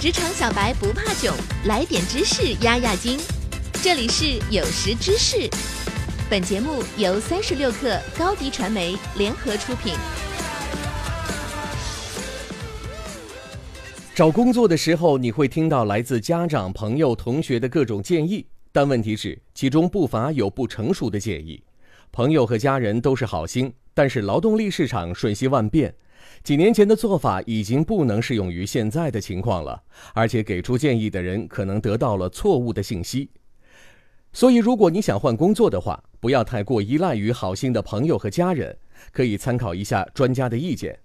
职场小白不怕囧，来点知识压压惊。这里是有识知识，本节目由三十六克高低传媒联合出品。找工作的时候，你会听到来自家长、朋友、同学的各种建议，但问题是，其中不乏有不成熟的建议。朋友和家人都是好心，但是劳动力市场瞬息万变。几年前的做法已经不能适用于现在的情况了，而且给出建议的人可能得到了错误的信息。所以，如果你想换工作的话，不要太过依赖于好心的朋友和家人，可以参考一下专家的意见。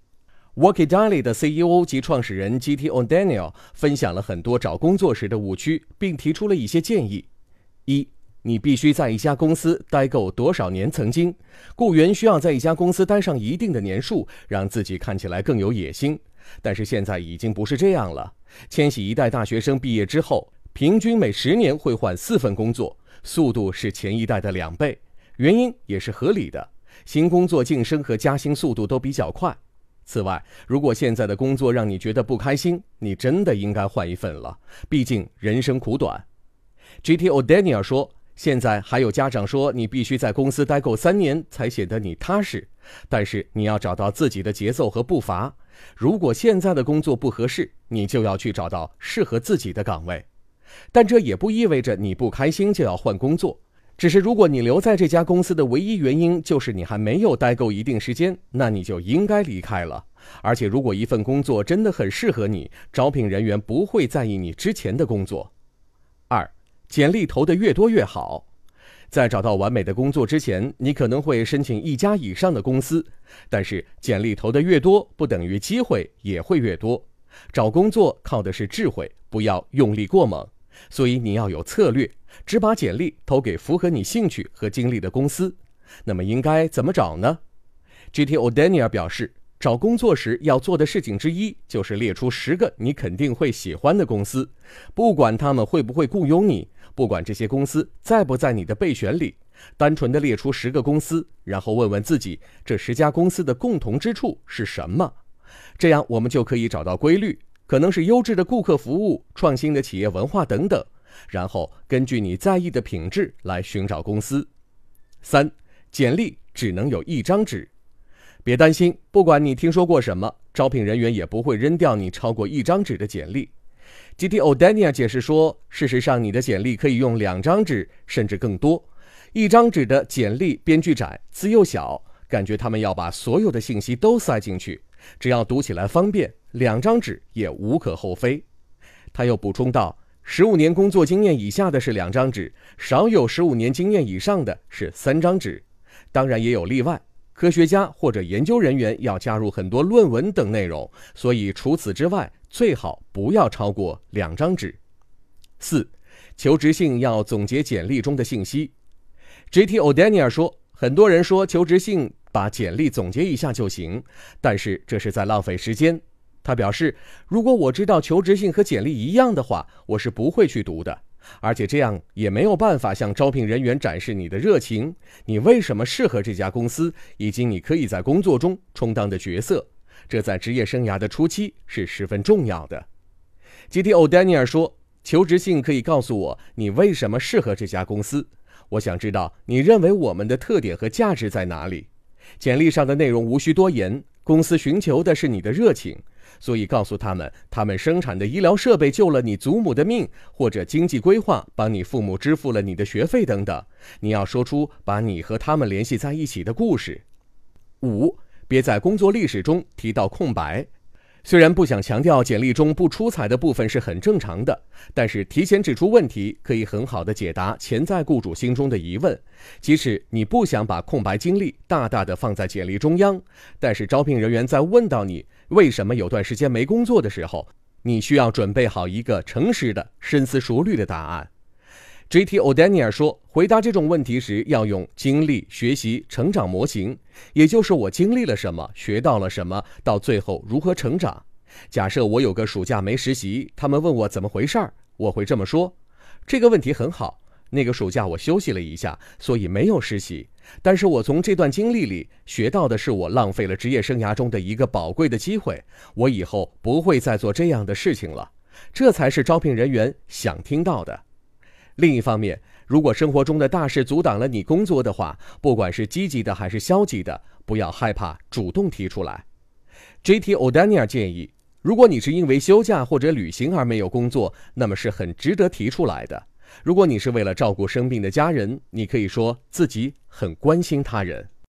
Work Daily 的 CEO 及创始人 G.T. o n d a n i e l 分享了很多找工作时的误区，并提出了一些建议：一。你必须在一家公司待够多少年？曾经，雇员需要在一家公司待上一定的年数，让自己看起来更有野心。但是现在已经不是这样了。千禧一代大学生毕业之后，平均每十年会换四份工作，速度是前一代的两倍。原因也是合理的，新工作晋升和加薪速度都比较快。此外，如果现在的工作让你觉得不开心，你真的应该换一份了。毕竟人生苦短。G.T. O'Daniel 说。现在还有家长说，你必须在公司待够三年才显得你踏实，但是你要找到自己的节奏和步伐。如果现在的工作不合适，你就要去找到适合自己的岗位。但这也不意味着你不开心就要换工作，只是如果你留在这家公司的唯一原因就是你还没有待够一定时间，那你就应该离开了。而且，如果一份工作真的很适合你，招聘人员不会在意你之前的工作。简历投的越多越好，在找到完美的工作之前，你可能会申请一家以上的公司，但是简历投的越多，不等于机会也会越多。找工作靠的是智慧，不要用力过猛，所以你要有策略，只把简历投给符合你兴趣和经历的公司。那么应该怎么找呢？G.T. O'Daniel 表示。找工作时要做的事情之一，就是列出十个你肯定会喜欢的公司，不管他们会不会雇佣你，不管这些公司在不在你的备选里，单纯的列出十个公司，然后问问自己，这十家公司的共同之处是什么？这样我们就可以找到规律，可能是优质的顾客服务、创新的企业文化等等，然后根据你在意的品质来寻找公司。三，简历只能有一张纸。别担心，不管你听说过什么，招聘人员也不会扔掉你超过一张纸的简历。G.T. O'Daniel 解释说，事实上，你的简历可以用两张纸，甚至更多。一张纸的简历边距窄，字又小，感觉他们要把所有的信息都塞进去。只要读起来方便，两张纸也无可厚非。他又补充道：十五年工作经验以下的是两张纸，少有十五年经验以上的是三张纸。当然，也有例外。科学家或者研究人员要加入很多论文等内容，所以除此之外，最好不要超过两张纸。四，求职信要总结简历中的信息。J.T. O'Daniel 说，很多人说求职信把简历总结一下就行，但是这是在浪费时间。他表示，如果我知道求职信和简历一样的话，我是不会去读的。而且这样也没有办法向招聘人员展示你的热情，你为什么适合这家公司，以及你可以在工作中充当的角色，这在职业生涯的初期是十分重要的。G.T. O'Daniel 说：“求职信可以告诉我你为什么适合这家公司，我想知道你认为我们的特点和价值在哪里。简历上的内容无需多言，公司寻求的是你的热情。”所以告诉他们，他们生产的医疗设备救了你祖母的命，或者经济规划帮你父母支付了你的学费等等。你要说出把你和他们联系在一起的故事。五，别在工作历史中提到空白。虽然不想强调简历中不出彩的部分是很正常的，但是提前指出问题可以很好的解答潜在雇主心中的疑问。即使你不想把空白经历大大的放在简历中央，但是招聘人员在问到你为什么有段时间没工作的时候，你需要准备好一个诚实的、深思熟虑的答案。J.T. O'Daniel 说，回答这种问题时要用经历、学习、成长模型，也就是我经历了什么，学到了什么，到最后如何成长。假设我有个暑假没实习，他们问我怎么回事儿，我会这么说：这个问题很好。那个暑假我休息了一下，所以没有实习。但是我从这段经历里学到的是，我浪费了职业生涯中的一个宝贵的机会。我以后不会再做这样的事情了。这才是招聘人员想听到的。另一方面，如果生活中的大事阻挡了你工作的话，不管是积极的还是消极的，不要害怕主动提出来。J.T. O'Daniel 建议，如果你是因为休假或者旅行而没有工作，那么是很值得提出来的。如果你是为了照顾生病的家人，你可以说自己很关心他人。